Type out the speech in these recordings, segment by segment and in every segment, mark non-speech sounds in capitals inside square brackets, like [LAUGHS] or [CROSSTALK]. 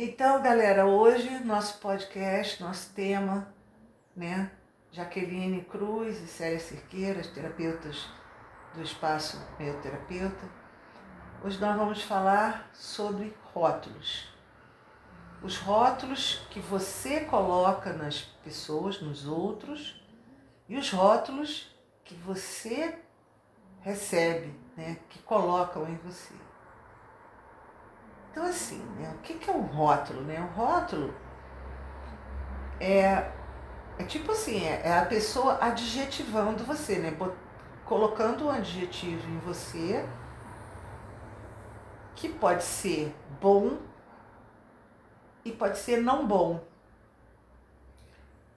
Então, galera, hoje nosso podcast, nosso tema, né? Jaqueline Cruz e Célia Cerqueira, as terapeutas do espaço Meu Terapeuta. Hoje nós vamos falar sobre rótulos. Os rótulos que você coloca nas pessoas, nos outros, e os rótulos que você recebe, né, que colocam em você. Então, assim, né, o que é um rótulo? Né? Um rótulo é, é tipo assim, é, é a pessoa adjetivando você, né? colocando um adjetivo em você que pode ser bom e pode ser não bom.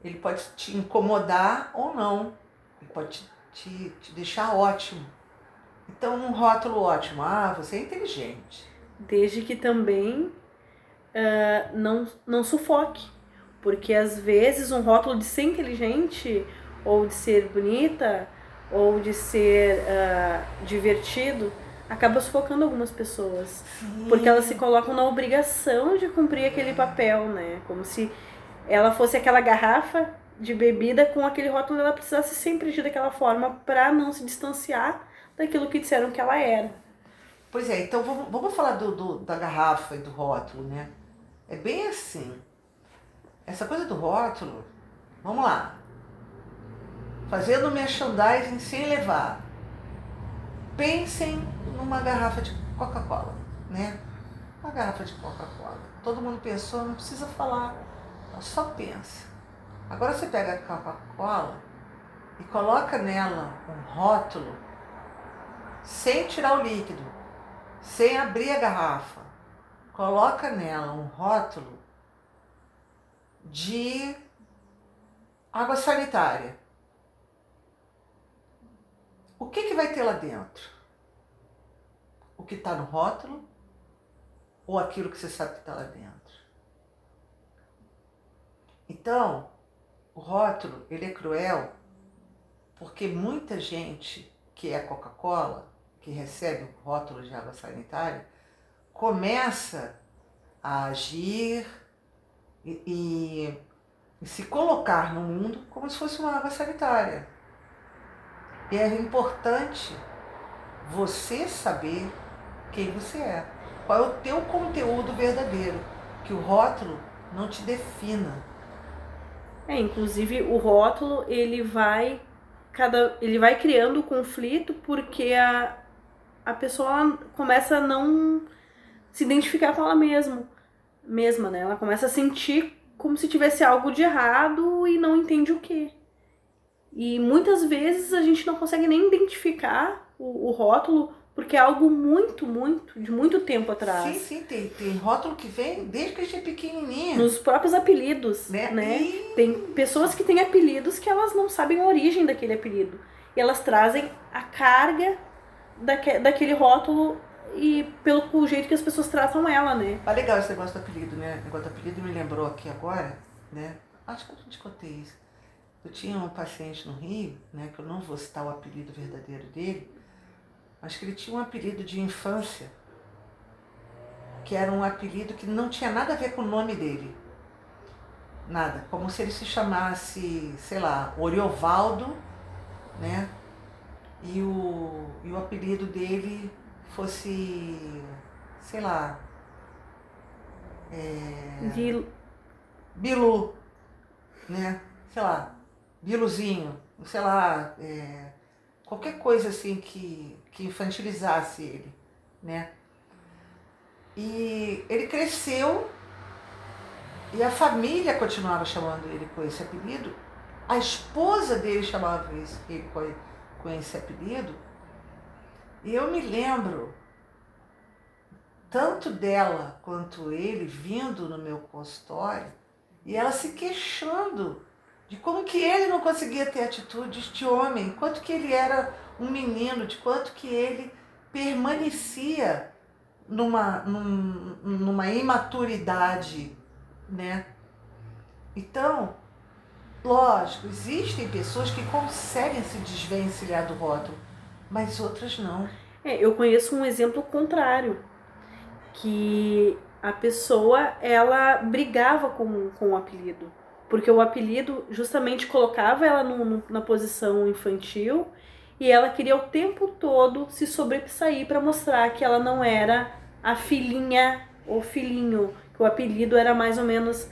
Ele pode te incomodar ou não. Ele pode te, te deixar ótimo. Então, um rótulo ótimo. Ah, você é inteligente. Desde que também uh, não, não sufoque. Porque às vezes um rótulo de ser inteligente ou de ser bonita ou de ser uh, divertido acaba sufocando algumas pessoas. Sim. Porque elas se colocam na obrigação de cumprir aquele papel, né? Como se ela fosse aquela garrafa de bebida com aquele rótulo, ela precisasse sempre agir daquela forma para não se distanciar daquilo que disseram que ela era. Pois é, então vamos, vamos falar do, do, da garrafa e do rótulo, né? É bem assim. Essa coisa do rótulo, vamos lá fazendo merchandising sem levar. Pensem numa garrafa de Coca-Cola, né? Uma garrafa de Coca-Cola. Todo mundo pensou, não precisa falar, só pensa. Agora você pega a Coca-Cola e coloca nela um rótulo sem tirar o líquido, sem abrir a garrafa. Coloca nela um rótulo de água sanitária. O que, que vai ter lá dentro? O que está no rótulo ou aquilo que você sabe que está lá dentro? Então, o rótulo ele é cruel porque muita gente que é Coca-Cola, que recebe o rótulo de água sanitária, começa a agir e, e, e se colocar no mundo como se fosse uma água sanitária. E é importante você saber quem você é. Qual é o teu conteúdo verdadeiro. Que o rótulo não te defina. É, inclusive o rótulo ele vai cada ele vai criando conflito porque a, a pessoa começa a não se identificar com ela mesma, mesma, né? Ela começa a sentir como se tivesse algo de errado e não entende o que. E muitas vezes a gente não consegue nem identificar o, o rótulo porque é algo muito, muito, de muito tempo atrás. Sim, sim, tem, tem rótulo que vem desde que a gente é pequenininha. Nos próprios apelidos, né? né? E... Tem pessoas que têm apelidos que elas não sabem a origem daquele apelido. E elas trazem a carga daque, daquele rótulo e pelo jeito que as pessoas tratam ela, né? Ah, legal esse negócio do apelido, né? O negócio do apelido me lembrou aqui agora, né? Acho que eu te contei isso. Eu tinha um paciente no Rio, né, que eu não vou citar o apelido verdadeiro dele, mas que ele tinha um apelido de infância, que era um apelido que não tinha nada a ver com o nome dele. Nada. Como se ele se chamasse, sei lá, Oriovaldo, né? E o, e o apelido dele fosse, sei lá. É, Bilu, né? Sei lá, Biluzinho, sei lá, é, qualquer coisa assim que, que infantilizasse ele, né? E ele cresceu e a família continuava chamando ele com esse apelido. A esposa dele chamava ele com, com esse apelido. E eu me lembro tanto dela quanto ele vindo no meu consultório e ela se queixando de como que ele não conseguia ter atitudes de homem, quanto que ele era um menino, de quanto que ele permanecia numa, num, numa imaturidade, né? Então, lógico, existem pessoas que conseguem se desvencilhar do rótulo, mas outras não. É, eu conheço um exemplo contrário, que a pessoa ela brigava com, com o apelido. Porque o apelido justamente colocava ela no, no, na posição infantil e ela queria o tempo todo se sobressair para mostrar que ela não era a filhinha ou filhinho, que o apelido era mais ou menos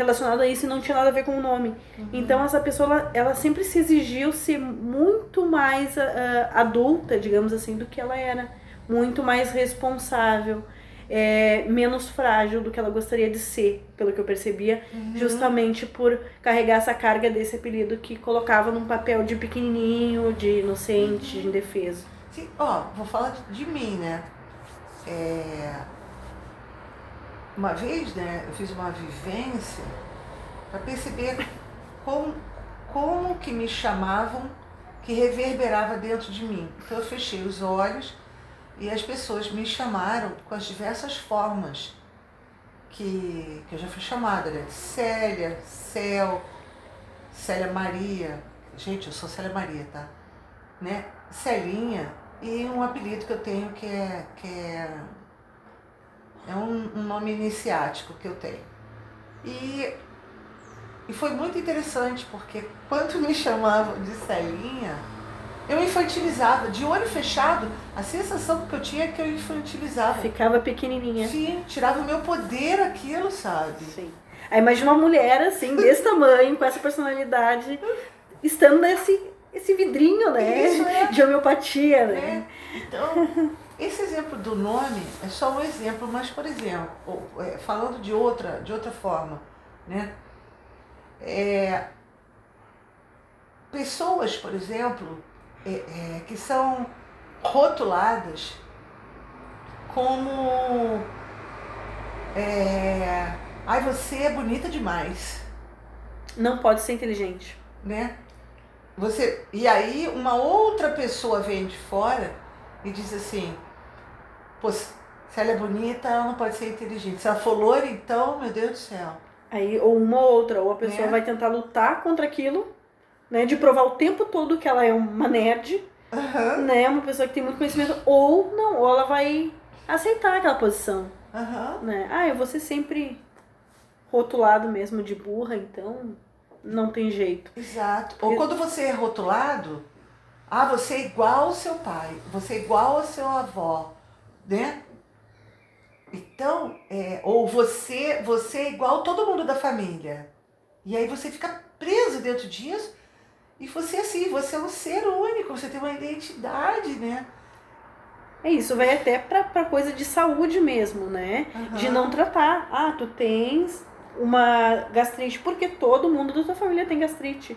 relacionado a isso e não tinha nada a ver com o nome. Uhum. Então essa pessoa ela, ela, sempre se exigiu ser muito mais uh, adulta, digamos assim, do que ela era, muito mais responsável é, menos frágil do que ela gostaria de ser, pelo que eu percebia, uhum. justamente por carregar essa carga desse apelido que colocava num papel de pequenininho, de inocente, uhum. de indefeso. Sim, ó, vou falar de, de mim, né? É... Uma vez, né, eu fiz uma vivência para perceber como, como que me chamavam que reverberava dentro de mim. Então eu fechei os olhos e as pessoas me chamaram com as diversas formas que, que eu já fui chamada, né? Célia, Céu, Célia Maria. Gente, eu sou Célia Maria, tá? Né? Celinha e um apelido que eu tenho que é, que é, é um, um nome iniciático que eu tenho. E, e foi muito interessante, porque quando me chamavam de Celinha, eu infantilizava, de olho fechado, a sensação que eu tinha é que eu infantilizava. Ficava pequenininha. Sim, tirava o meu poder aquilo, sabe? Sim. Aí imagina uma mulher assim, desse tamanho, com essa personalidade, estando nesse esse vidrinho, né? Isso, é. De homeopatia, né? É. Então, esse exemplo do nome é só um exemplo, mas, por exemplo, é, falando de outra, de outra forma, né? É, pessoas, por exemplo, é, é, que são rotuladas como é, ai você é bonita demais não pode ser inteligente né você e aí uma outra pessoa vem de fora e diz assim pô, se ela é bonita ela não pode ser inteligente se ela for loira então meu Deus do céu aí ou uma ou outra ou a pessoa né? vai tentar lutar contra aquilo né? De provar o tempo todo que ela é uma nerd, uhum. né? Uma pessoa que tem muito conhecimento, ou não, ou ela vai aceitar aquela posição. Uhum. Né? Ah, eu vou ser sempre rotulado mesmo de burra, então não tem jeito. Exato. Ou quando você é rotulado, ah, você é igual ao seu pai, você é igual ao seu avó, né? Então, é, ou você, você é igual todo mundo da família. E aí você fica preso dentro disso e você assim, você é um ser único, você tem uma identidade, né? É isso, vai até pra, pra coisa de saúde mesmo, né? Uhum. De não tratar. Ah, tu tens uma gastrite, porque todo mundo da tua família tem gastrite.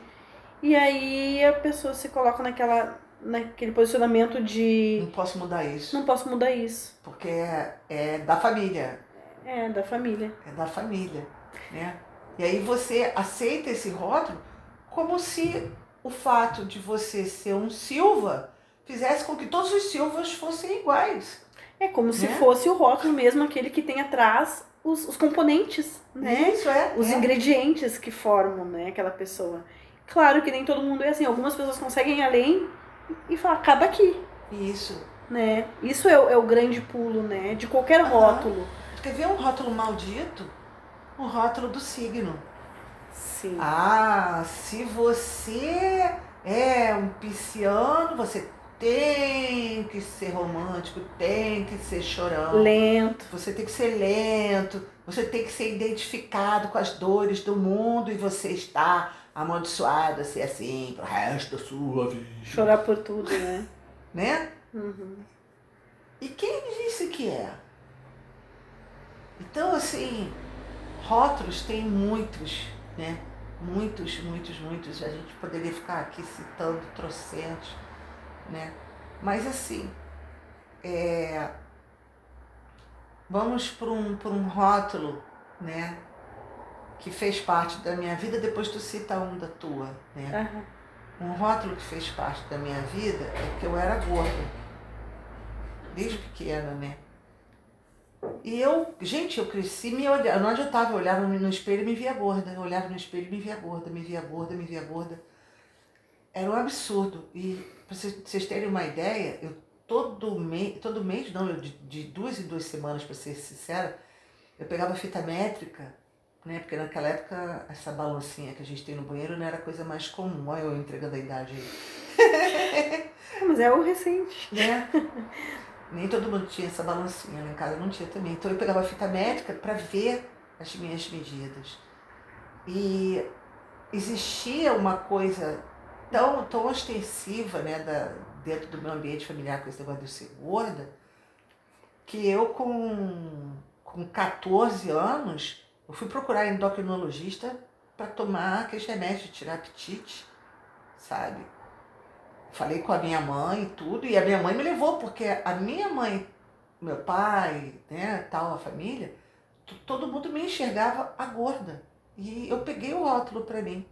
E aí a pessoa se coloca naquela, naquele posicionamento de. Não posso mudar isso. Não posso mudar isso. Porque é, é da família. É, da família. É da família, né? E aí você aceita esse rótulo como se o fato de você ser um Silva fizesse com que todos os Silvas fossem iguais. É como né? se fosse o rótulo mesmo, aquele que tem atrás os, os componentes, né? Isso, é. Os é. ingredientes que formam, né, aquela pessoa. Claro que nem todo mundo é assim. Algumas pessoas conseguem além e falar, acaba aqui. Isso. Né? Isso é, é o grande pulo, né? De qualquer rótulo. Quer ver um rótulo maldito? O rótulo do signo. Sim. Ah, se você é um pisciano, você tem que ser romântico, tem que ser chorão. Lento. Você tem que ser lento, você tem que ser identificado com as dores do mundo e você está amaldiçoado a ser assim pro resto da sua vida. Chorar por tudo, né? né? Uhum. E quem disse que é? Então, assim, rótulos tem muitos né? Muitos, muitos, muitos. A gente poderia ficar aqui citando trocentos, né? Mas assim, é, vamos por um, um rótulo, né? Que fez parte da minha vida, depois tu cita um da tua, né? Uhum. Um rótulo que fez parte da minha vida é que eu era gorda. Desde pequena, né? E eu, gente, eu cresci me olhando. Não adiantava, eu olhava no espelho e me via gorda. Eu olhava no espelho e me via gorda, me via gorda, me via gorda. Era um absurdo. E para vocês terem uma ideia, eu todo mês, todo mês, não, eu de, de duas em duas semanas, para ser sincera, Eu pegava fita métrica, né? Porque naquela época essa balancinha que a gente tem no banheiro não era a coisa mais comum. Olha eu entregando a idade aí. [LAUGHS] Mas é o recente. Né? Nem todo mundo tinha essa balancinha, lá em casa não tinha também. Então eu pegava a fita métrica para ver as minhas medidas. E existia uma coisa tão, tão ostensiva né, da, dentro do meu ambiente familiar com esse negócio de ser gorda, que eu com, com 14 anos, eu fui procurar endocrinologista para tomar aqueles remédios tirar apetite, sabe? Falei com a minha mãe e tudo, e a minha mãe me levou, porque a minha mãe, meu pai, né, tal, a família, todo mundo me enxergava a gorda. E eu peguei o rótulo para mim.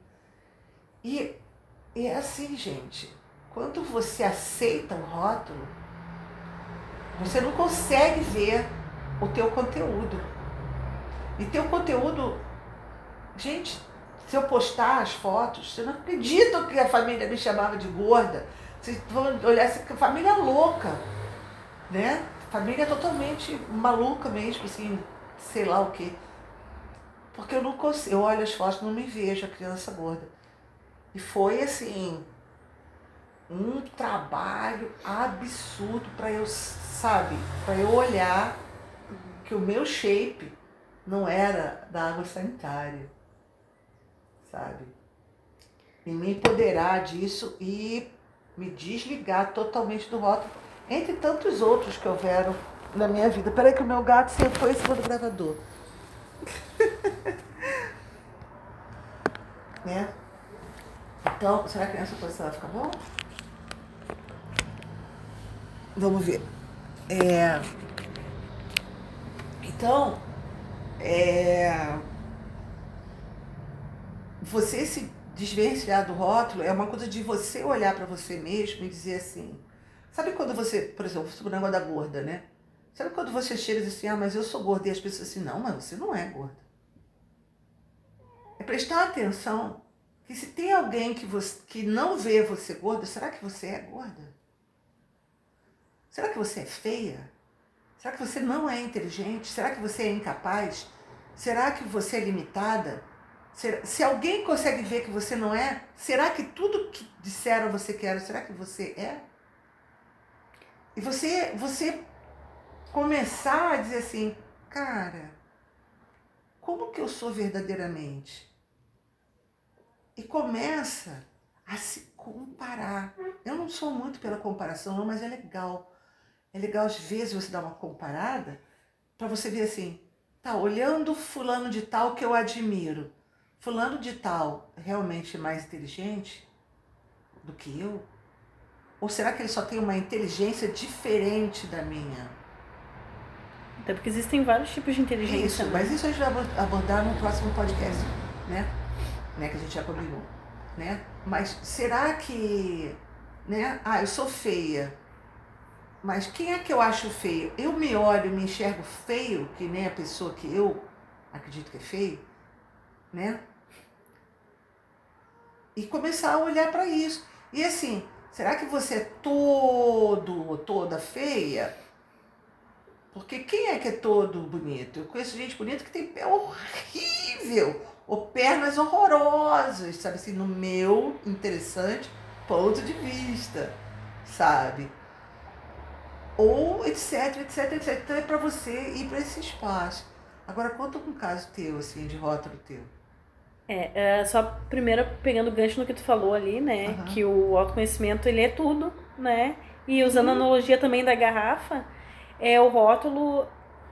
E, e é assim, gente, quando você aceita o rótulo, você não consegue ver o teu conteúdo. E teu conteúdo, gente, se eu postar as fotos, você não acredita que a família me chamava de gorda. Vocês vão olhar essa família louca, né? Família totalmente maluca mesmo, assim, sei lá o quê. Porque eu não consigo, eu olho as fotos não me vejo a criança gorda. E foi assim, um trabalho absurdo para eu, sabe, para eu olhar que o meu shape não era da água sanitária sabe? E me empoderar disso e me desligar totalmente do rótulo, entre tantos outros que houveram na minha vida. Peraí que o meu gato sempre foi em cima do gravador. [LAUGHS] né? Então, será que nessa posição vai ficar bom? Vamos ver. É... Então, é você se desvencilhar do rótulo é uma coisa de você olhar para você mesmo e dizer assim. Sabe quando você, por exemplo, sobre o negócio da gorda, né? Sabe quando você chega e diz assim, ah, mas eu sou gorda, e as pessoas assim, não, mas você não é gorda. É prestar atenção que se tem alguém que, você, que não vê você gorda, será que você é gorda? Será que você é feia? Será que você não é inteligente? Será que você é incapaz? Será que você é limitada? Se alguém consegue ver que você não é, será que tudo que disseram você que era, será que você é? E você, você começar a dizer assim, cara, como que eu sou verdadeiramente? E começa a se comparar. Eu não sou muito pela comparação, não, mas é legal. É legal às vezes você dar uma comparada para você ver assim, tá olhando fulano de tal que eu admiro fulano de tal realmente mais inteligente do que eu? Ou será que ele só tem uma inteligência diferente da minha? Até porque existem vários tipos de inteligência. Isso, né? mas isso a gente vai abordar no próximo podcast, né? né? Que a gente já combinou, né? Mas será que, né? Ah, eu sou feia. Mas quem é que eu acho feio? Eu me olho, me enxergo feio, que nem a pessoa que eu acredito que é feio, né? e começar a olhar para isso. E assim, será que você é todo toda feia? Porque quem é que é todo bonito? Eu conheço gente bonita que tem pé horrível, ou pernas horrorosas, sabe assim, no meu interessante ponto de vista, sabe? Ou etc, etc, etc. Então é para você ir para esse espaço. Agora conta um caso teu, assim, de rótulo teu. É, é, só primeiro pegando o gancho no que tu falou ali, né? Uhum. Que o autoconhecimento ele é tudo, né? E usando uhum. a analogia também da garrafa, é o rótulo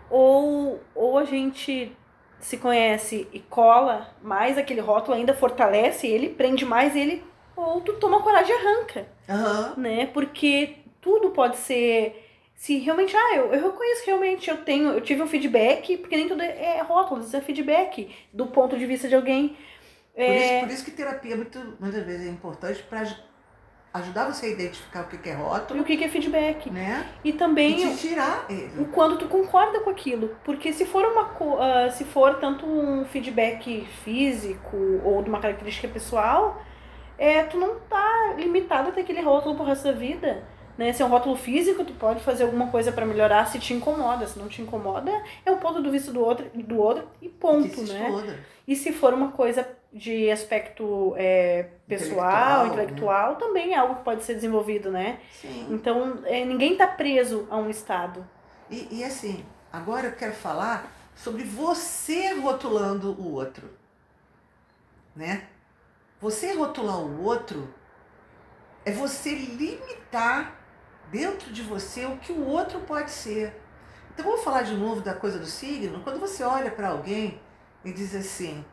ou, ou a gente se conhece e cola mais aquele rótulo, ainda fortalece ele, prende mais ele, ou tu toma coragem e arranca. Uhum. Né? Porque tudo pode ser se realmente, ah, eu, eu reconheço realmente eu tenho, eu tive um feedback, porque nem tudo é, é rótulo, isso é feedback do ponto de vista de alguém. Por, é... isso, por isso que terapia muito, muitas vezes é importante para ajudar você a identificar o que é rótulo. E o que é feedback. Né? E também e te tirar ele. o quando tu concorda com aquilo. Porque se for uma uh, se for tanto um feedback físico ou de uma característica pessoal, é, tu não tá limitado até aquele rótulo pro resto da vida Né? Se é um rótulo físico, tu pode fazer alguma coisa para melhorar se te incomoda. Se não te incomoda, é um ponto do vista do outro, do outro e ponto, né? E se for uma coisa de aspecto é, pessoal, Intelectual, intelectual, também é algo que pode ser desenvolvido, né? Sim. Então, é, ninguém tá preso a um estado. E, e assim, agora eu quero falar sobre você rotulando o outro. Né? Você rotular o outro é você limitar dentro de você o que o outro pode ser. Então vamos falar de novo da coisa do signo. Quando você olha para alguém e diz assim: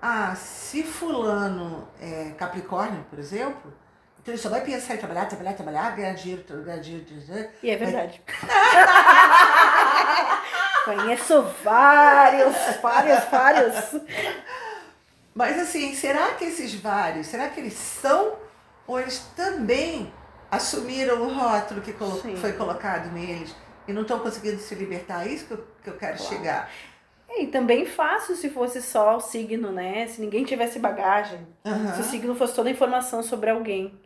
Ah, se fulano é Capricórnio, por exemplo, então ele só vai pensar em trabalhar, trabalhar, trabalhar, ganhar dinheiro, ganhar dinheiro, ganhar dinheiro. E é verdade. [LAUGHS] Conheço vários, vários, vários. Mas assim, será que esses vários, será que eles são ou eles também assumiram o rótulo que colo- Sim. foi colocado neles e não estão conseguindo se libertar? É isso que eu, que eu quero Claro. chegar. E também fácil se fosse só o signo, né? Se ninguém tivesse bagagem. Aham. Se o signo fosse toda a informação sobre alguém.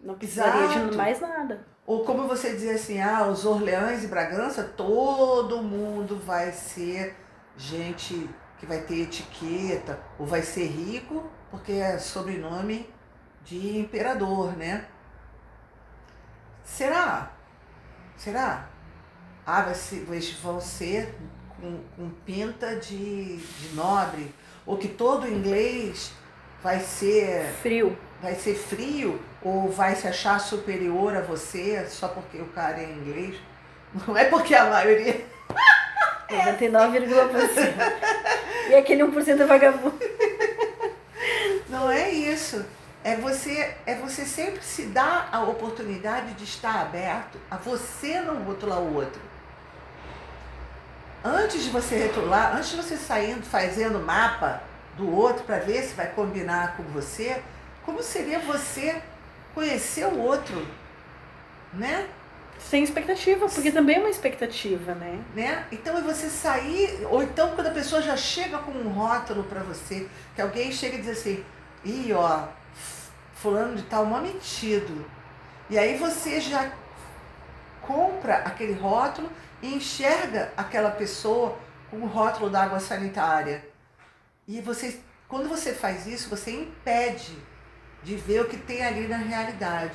Não precisaria Exato. de mais nada. Ou como você dizia assim, ah, os Orleães e Bragança, todo mundo vai ser gente que vai ter etiqueta, ou vai ser rico, porque é sobrenome de imperador, né? Será? Será? Ah, vai ser, vão ser com, com pinta de, de nobre, ou que todo inglês vai ser Frio. vai ser frio ou vai se achar superior a você só porque o cara é inglês? Não é porque a maioria. [LAUGHS] 99,%. e aquele 1% é vagabundo. Não é isso. É você, é você sempre se dar a oportunidade de estar aberto a você não rotular o outro. Antes de você rotular, antes de você saindo fazendo mapa do outro para ver se vai combinar com você, como seria você conhecer o outro, né? Sem expectativa, porque também é uma expectativa, né? né? Então é você sair, ou então quando a pessoa já chega com um rótulo para você, que alguém chega e diz assim, ih, ó, fulano de tal, mó metido. E aí você já compra aquele rótulo e enxerga aquela pessoa com o rótulo da água sanitária. E você, quando você faz isso, você impede de ver o que tem ali na realidade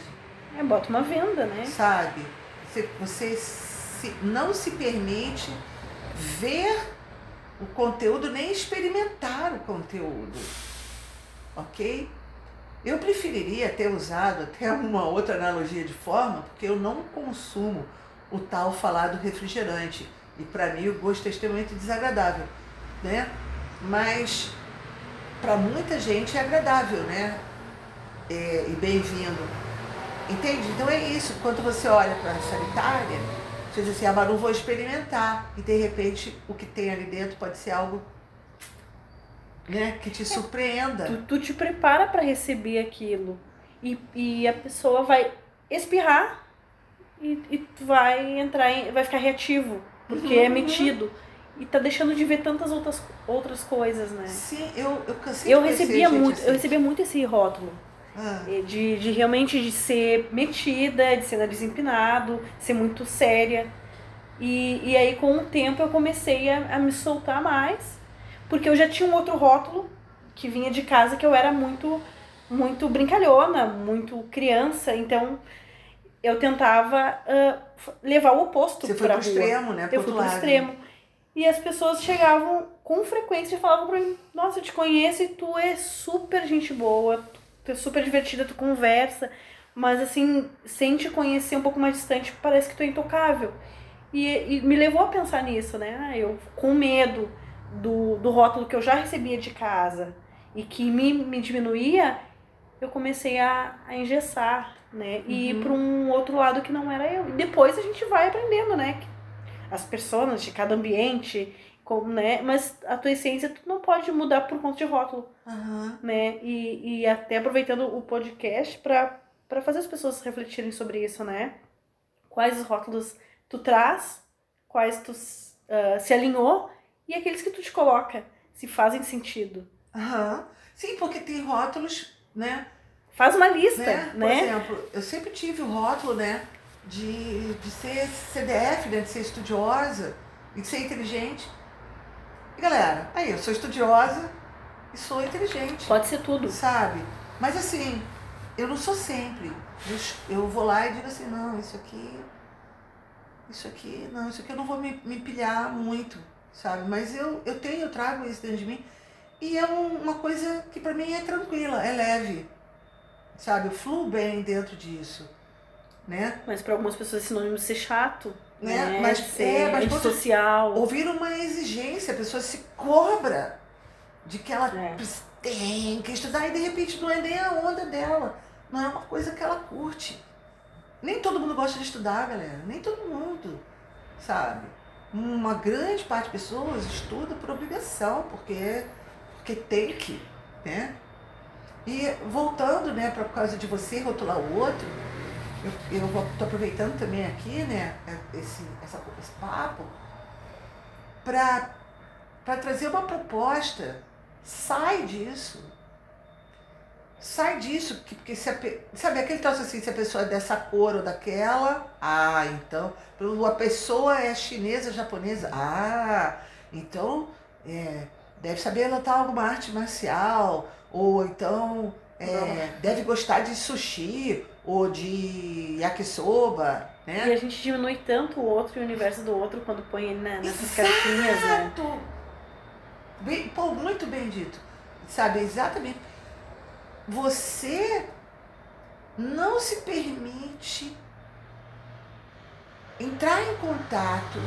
É, bota uma venda, né? sabe? Você, você se- não se permite ver o conteúdo nem experimentar o conteúdo, ok? Eu preferiria ter usado até uma outra analogia de forma, porque eu não consumo o tal falado refrigerante e para mim o gosto é extremamente desagradável, né? Mas para muita gente é agradável, né? É, e bem-vindo. Entende? Então é isso. Quando você olha para a sanitária, você diz assim, ah, mas não vou experimentar. E de repente o que tem ali dentro pode ser algo né, que te surpreenda. Tu, tu te prepara pra receber aquilo. E, e a pessoa vai espirrar e, e tu vai entrar em, vai ficar reativo, porque Uhum, é metido. E tá deixando de ver tantas outras, outras coisas, né? Sim, eu, eu cansei Eu de recebia muito, assim. eu recebia muito esse rótulo. Ah, De, de realmente de ser metida, de ser nariz empinado, ser muito séria. E, e aí com o tempo eu comecei a, a me soltar mais, porque eu já tinha um outro rótulo que vinha de casa que eu era muito muito brincalhona, muito criança, então eu tentava f- levar o oposto você foi pro rua. extremo, né? Eu fui pro lado. extremo. E as pessoas chegavam com frequência e falavam pra mim, nossa, eu te conheço e tu é super gente boa, tu é super divertida, tu conversa, mas assim, sem te conhecer um pouco mais distante, parece que tu é intocável. E, e me levou a pensar nisso, né? Ah, Eu com medo do, do rótulo que eu já recebia de casa e que me, me diminuía, eu comecei a, a engessar, né? E ir Uhum. para um outro lado que não era eu. E depois a gente vai aprendendo, né? As pessoas de cada ambiente, como, né? Mas a tua essência tu não pode mudar por conta de rótulo, Aham. né? E, e até aproveitando o podcast para fazer as pessoas refletirem sobre isso, né? Quais os rótulos tu traz, quais tu ah, se alinhou e aqueles que tu te coloca, se fazem sentido. Aham. Sim, porque tem rótulos, né? Faz uma lista, né? né? Por exemplo, eu sempre tive o rótulo, né? De, de ser CDF, né? De ser estudiosa e de ser inteligente. E galera, aí, eu sou estudiosa e sou inteligente. Pode ser tudo. Sabe? Mas assim, eu não sou sempre. Eu, eu vou lá e digo assim, não, isso aqui. Isso aqui, não, isso aqui eu não vou me, me pilhar muito, sabe? Mas eu, eu tenho, eu trago isso dentro de mim. E é um, uma coisa que para mim é tranquila, é leve. Sabe? Eu fluo bem dentro disso. Né? Mas para algumas pessoas é sinônimo de ser chato. Né? Né? Mas, ser é, mas social. Ouvir uma exigência, a pessoa se cobra de que ela É. tem que estudar e de repente não é nem a onda dela. Não é uma coisa que ela curte. Nem todo mundo gosta de estudar, galera. Nem todo mundo, sabe? Uma grande parte de pessoas estuda por obrigação, porque, porque tem que, né? E voltando, né, para por causa de você rotular o outro, eu, tô aproveitando também aqui, né, esse, essa, esse papo, para trazer uma proposta. Sai disso. Sai disso, que- porque se a, sabe aquele troço assim, se a pessoa é dessa cor ou daquela, ah, então, a pessoa é chinesa, japonesa, ah, então é, deve saber lutar alguma arte marcial, ou então é, deve gostar de sushi, ou de yakisoba, né? E a gente diminui tanto o outro e o universo do outro quando põe ele na- nessas caixinhas, né? Bem, pô, muito bem dito. Sabe, exatamente. Você não se permite entrar em contato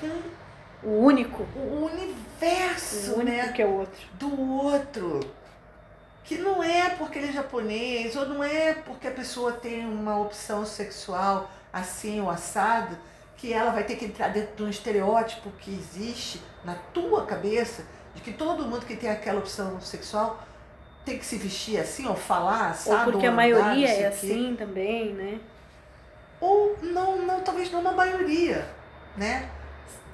com O único. o universo, O único né? que é o outro. do outro. Que não é porque ele é japonês, ou não é porque a pessoa tem uma opção sexual assim ou assado, que ela vai ter que entrar dentro de um estereótipo que existe na tua cabeça, de que todo mundo que tem aquela opção sexual tem que se vestir assim, ou falar assado. Ou porque a andar, maioria não sei é o quê. assim também, né? Ou não, não, talvez não na maioria, né?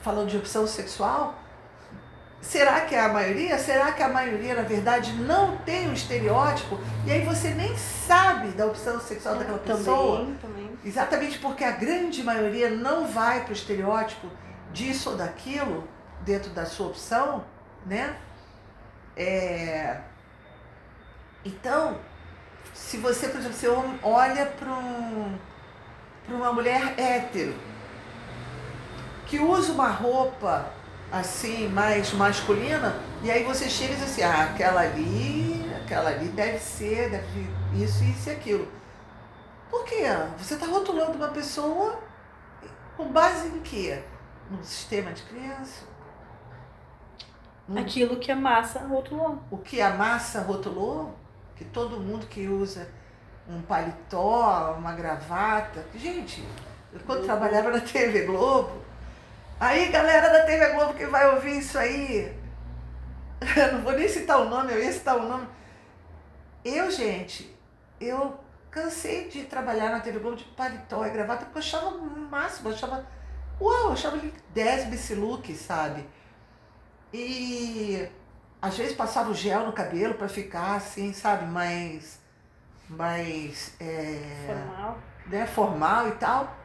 Falando de opção sexual, será que é a maioria? Será que a maioria, na verdade, não tem um estereótipo? E aí você nem sabe da opção sexual daquela pessoa? Também, também. Exatamente porque a grande maioria não vai para o estereótipo disso ou daquilo dentro da sua opção, né? É... Então, se você, por exemplo, você olha para um, uma mulher hétero que usa uma roupa assim mais masculina e aí você chega e diz assim, ah, aquela ali, aquela ali deve ser, deve isso, isso e aquilo. Por quê? Você está rotulando uma pessoa com base em quê? No sistema de crença? No- Aquilo que a massa rotulou. o que a massa rotulou, que todo mundo que usa um paletó, uma gravata. Gente, eu quando trabalhava na TV Globo, aí galera da TV Globo que vai ouvir isso aí, [LAUGHS] eu não vou nem citar o nome, eu ia citar o nome. Eu, gente, eu cansei de trabalhar na TV Globo de paletó e gravata, porque eu achava o máximo, eu achava. Uau, eu achava 10 esse look, sabe? E às vezes passava o gel no cabelo para ficar assim, sabe, mais, mais é, Formal. né, formal e tal.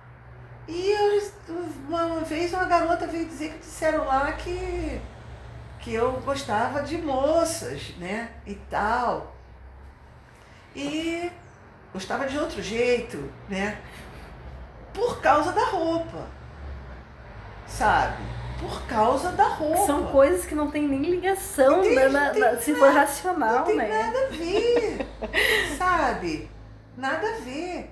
E eu, uma vez uma garota veio dizer que disseram lá que, que eu gostava de moças, né, e tal. E gostava de outro jeito, né, por causa da roupa, sabe? Por causa da roupa. São coisas que não tem nem ligação Tem- né, na- tem na- se for racional, Não tem né? nada a ver, [LAUGHS] sabe? Nada a ver,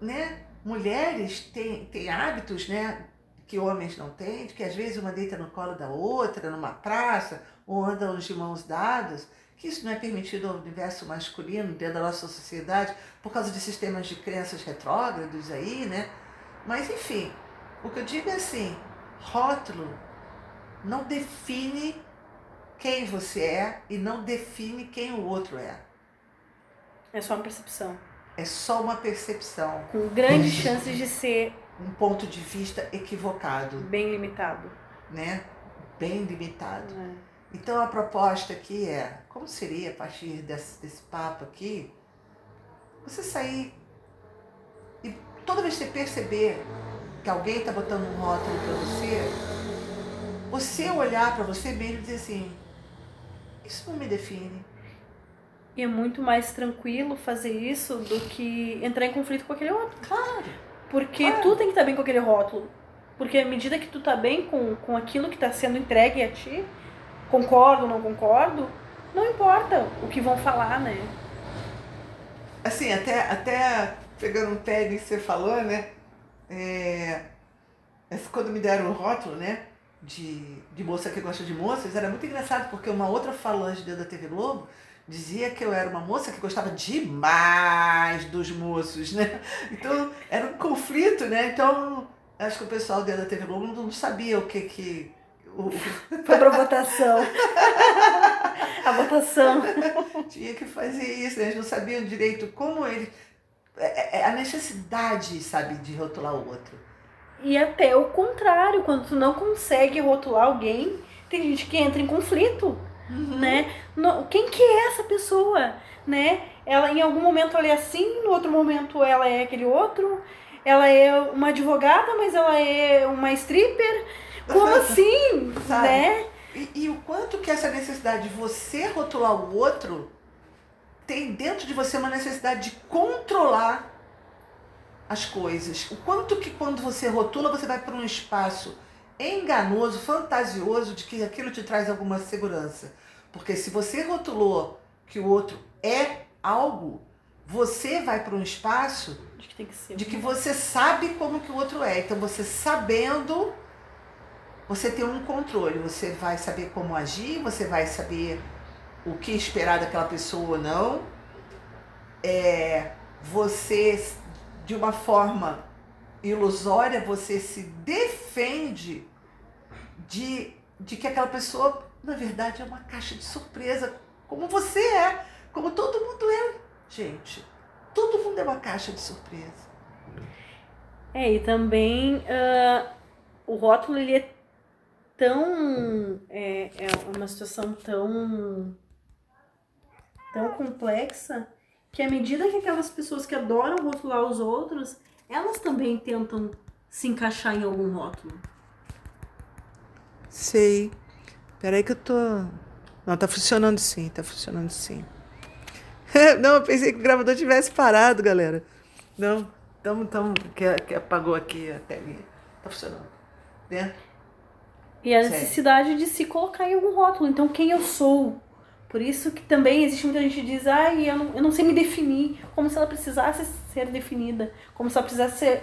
né? Mulheres têm, têm hábitos, né? Que homens não têm, de que às vezes uma deita no colo da outra, numa praça, ou andam de mãos dadas, que isso não é permitido ao universo masculino dentro da nossa sociedade, por causa de sistemas de crenças retrógrados aí, né? Mas enfim, o que eu digo é assim, rótulo não define quem você é e não define quem o outro é. É só uma percepção. É só uma percepção, Com grandes chances de ser um ponto de vista equivocado, bem limitado. né? Bem limitado. né? Então a proposta aqui é, como seria a partir desse, desse papo aqui, você sair e toda vez que você perceber que alguém está botando um rótulo para você, você olhar para você mesmo e dizer assim, isso não me define. E é muito mais tranquilo fazer isso do que entrar em conflito com aquele outro. Claro. Porque Claro. tu tem que estar bem com aquele rótulo. Porque à medida que tu tá bem com, com aquilo que está sendo entregue a ti, concordo ou não concordo, não importa o que vão falar, né? Assim, até, até pegando um pé que você falou, né? É, essa- quando me deram o rótulo, né? De, de moça que gosta de moças, era muito engraçado, porque uma outra falante dentro da TV Globo dizia que eu era uma moça que gostava demais dos moços, né? [LAUGHS] Então, era um conflito, né? Então, acho que o pessoal dentro da TV Globo não sabia o que que... O, [LAUGHS] Foi pra votação. [LAUGHS] a votação. tinha que fazer isso, né? eles não sabiam direito como ele. É, é a necessidade, sabe, de rotular o outro. E até o contrário, quando tu não consegue rotular alguém, tem gente que entra em conflito, né? No- Quem que é essa pessoa, né? Ela em algum momento ela é assim, no outro momento ela é aquele outro. Ela é uma advogada, mas ela é uma stripper. Como assim, Sabe? né? E, e o quanto que essa necessidade de você rotular o outro tem dentro de você uma necessidade de controlar as coisas. O quanto que quando você rotula, você vai para um espaço enganoso, fantasioso, de que aquilo te traz alguma segurança. Porque se você rotulou que o outro é algo, você vai para um espaço Acho que que de que você sabe como que o outro é. Então você sabendo, você tem um controle. Você vai saber como agir, você vai saber o que esperar daquela pessoa ou não. É, você, de uma forma ilusória, você se defende de, de que aquela pessoa, na verdade, é uma caixa de surpresa, como você é, como todo mundo é, gente. Todo mundo é uma caixa de surpresa. É, e também ah, o rótulo ele é tão. É, é uma situação tão. Tão complexa que à medida que aquelas pessoas que adoram rotular os outros, elas também tentam se encaixar em algum rótulo. Sei. Peraí que eu tô. Não, tá funcionando sim, tá funcionando sim. [LAUGHS] Não, eu pensei que o gravador tivesse parado, galera. Não, tamo, tamo, que, que apagou aqui a telinha. Tá funcionando. Né? E a necessidade de se colocar em algum rótulo. Então, quem eu sou? Por isso que também existe muita gente que diz, ai, eu não, eu não sei me definir. Como se ela precisasse ser definida. Como se ela precisasse ser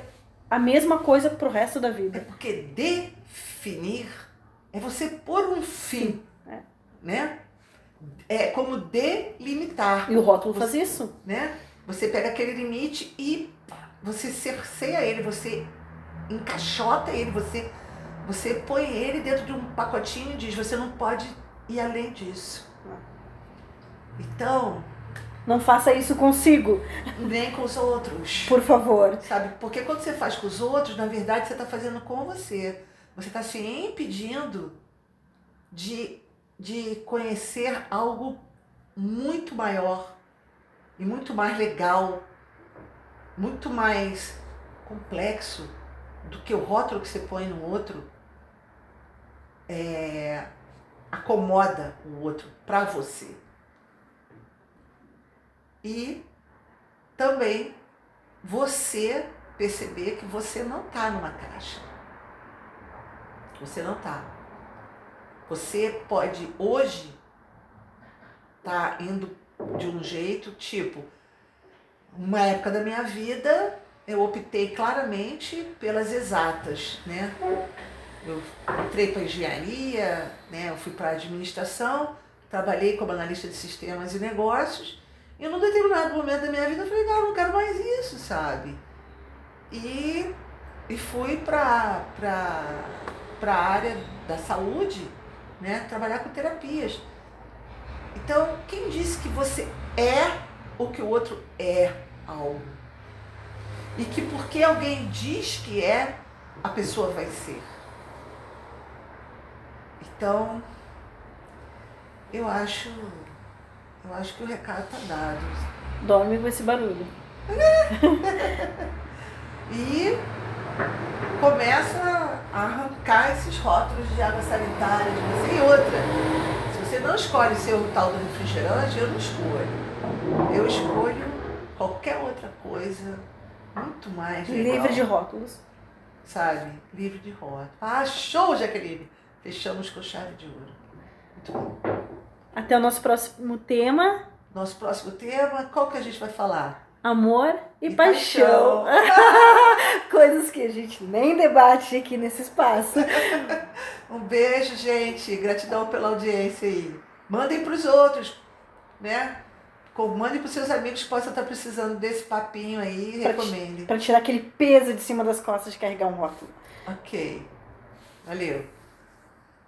a mesma coisa pro resto da É vida. porque definir é você pôr um fim. É. Né? É como delimitar. E o rótulo faz isso. né? Você pega aquele limite e você cerceia ele, você encaixota ele, você, você põe ele dentro de um pacotinho e diz, você não pode ir além disso. Então, Não faça isso consigo, nem com os outros. por favor. Sabe? Porque quando você faz com os outros, na verdade você está fazendo com você. Você está se impedindo de, de conhecer algo muito maior e muito mais legal, muito mais complexo do que o rótulo que você põe no outro é, acomoda o outro para você. E também você perceber que você não está numa caixa. Você não está. Você pode hoje estar indo de um jeito, tipo, uma época da minha vida eu optei claramente pelas exatas, né? Eu entrei para engenharia, né? Eu fui para administração, trabalhei como analista de sistemas e negócios. E num determinado momento da minha vida eu falei, não, eu não quero mais isso, sabe? E, e fui para a área da saúde, né? Trabalhar com terapias. Então, quem disse que você é o que o outro é algo? E que porque alguém diz que é, a pessoa vai ser. Então, eu acho, eu acho que o recado tá dado. Dorme com esse barulho. [LAUGHS] e começa a arrancar esses rótulos de água sanitária de você. E outra, se você não escolhe ser o tal do refrigerante, eu não escolho. Eu escolho qualquer outra coisa muito mais legal. Livre de rótulos. Sabe? Livre de rótulos. Ah, show, Jaqueline! Fechamos com chave de ouro. Muito bom. Até o nosso próximo tema. Nosso próximo tema, qual que a gente vai falar? Amor e, E paixão. [LAUGHS] Coisas que a gente nem debate aqui nesse espaço. [LAUGHS] Um beijo, gente. Gratidão pela audiência aí. Mandem para os outros, né? Mandem para os seus amigos que possam estar precisando desse papinho aí. Pra Recomendem. Pra tirar aquele peso de cima das costas de carregar um rótulo. Ok. Valeu.